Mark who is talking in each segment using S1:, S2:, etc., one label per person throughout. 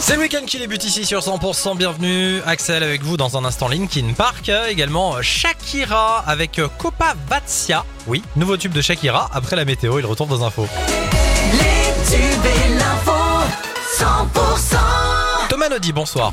S1: C'est le week-end qui débute ici sur 100%. Bienvenue, Axel avec vous dans un instant Linkin Park. Également Shakira avec Copa Vatsia. Oui, nouveau tube de Shakira. Après la météo, il retourne dans info.
S2: Les tubes et l'info 100%
S1: Thomas bonsoir.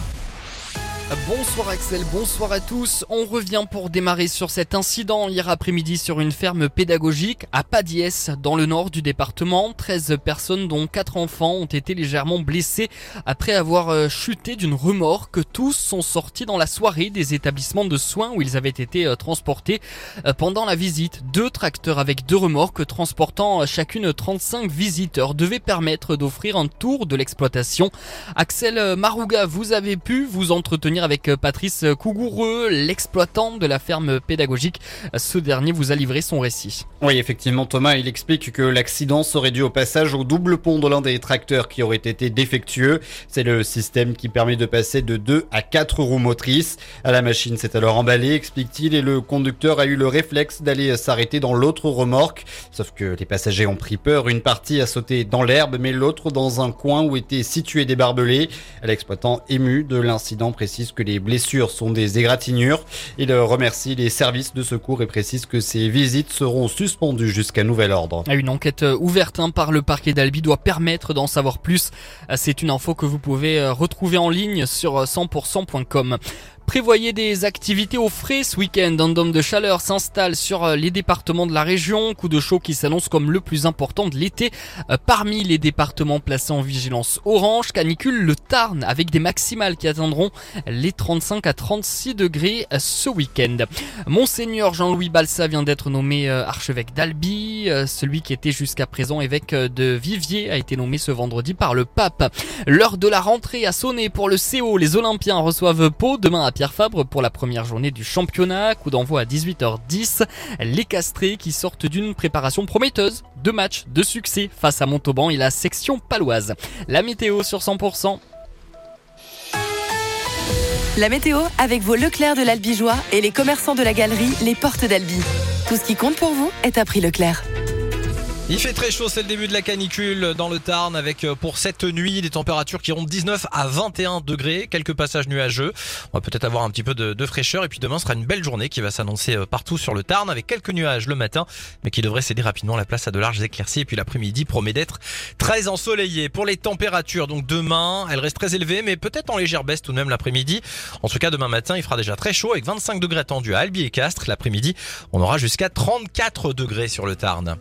S3: Bonsoir Axel, bonsoir à tous. On revient pour démarrer sur cet incident hier après-midi sur une ferme pédagogique à Padiès, dans le nord du département. 13 personnes dont 4 enfants ont été légèrement blessés après avoir euh, chuté d'une remorque. Tous sont sortis dans la soirée des établissements de soins où ils avaient été euh, transportés euh, pendant la visite. Deux tracteurs avec deux remorques transportant chacune 35 visiteurs devaient permettre d'offrir un tour de l'exploitation. Axel Marouga, vous avez pu vous entretenir avec Patrice Cougoureux, l'exploitant de la ferme pédagogique. Ce dernier vous a livré son récit.
S4: Oui, effectivement, Thomas, il explique que l'accident serait dû au passage au double pont de l'un des tracteurs qui aurait été défectueux. C'est le système qui permet de passer de 2 à 4 roues motrices. À la machine s'est alors emballé, explique-t-il, et le conducteur a eu le réflexe d'aller s'arrêter dans l'autre remorque. Sauf que les passagers ont pris peur. Une partie a sauté dans l'herbe, mais l'autre dans un coin où étaient situés des barbelés. L'exploitant ému de l'incident précise que les blessures sont des égratignures. Il remercie les services de secours et précise que ces visites seront suspendues jusqu'à nouvel ordre.
S3: Une enquête ouverte hein, par le parquet d'Albi doit permettre d'en savoir plus. C'est une info que vous pouvez euh, retrouver en ligne sur 100%.com. Prévoyez des activités au frais ce week-end. Un dôme de chaleur s'installe sur euh, les départements de la région. Coup de chaud qui s'annonce comme le plus important de l'été. Euh, parmi les départements placés en vigilance orange, canicule le Tarn avec des maximales qui atteindront les 35 à 36 degrés euh, ce week-end. Monseigneur Jean-Louis Balsa vient d'être nommé archevêque d'Albi. Celui qui était jusqu'à présent évêque de Viviers a été nommé ce vendredi par le pape. L'heure de la rentrée a sonné pour le CO. Les Olympiens reçoivent Pau demain à Pierre Fabre pour la première journée du championnat. Coup d'envoi à 18h10. Les castrés qui sortent d'une préparation prometteuse. Deux matchs de succès face à Montauban et la section paloise. La météo sur 100%.
S5: La météo avec vos Leclerc de l'Albigeois et les commerçants de la galerie Les Portes d'Albi. Tout ce qui compte pour vous est à prix Leclerc.
S1: Il fait très chaud, c'est le début de la canicule dans le Tarn avec euh, pour cette nuit des températures qui iront de 19 à 21 degrés, quelques passages nuageux. On va peut-être avoir un petit peu de, fraîcheur et puis demain sera une belle journée qui va s'annoncer euh, partout sur le Tarn avec quelques nuages le matin mais qui devrait céder rapidement la place à de larges éclaircies et puis l'après-midi promet d'être très ensoleillé. Pour les températures, donc demain, elles restent très élevées mais peut-être en légère baisse tout de même l'après-midi. En tout cas, demain matin, il fera déjà très chaud avec 25 degrés attendus à Albi et Castres. L'après-midi, on aura jusqu'à 34 degrés sur le Tarn.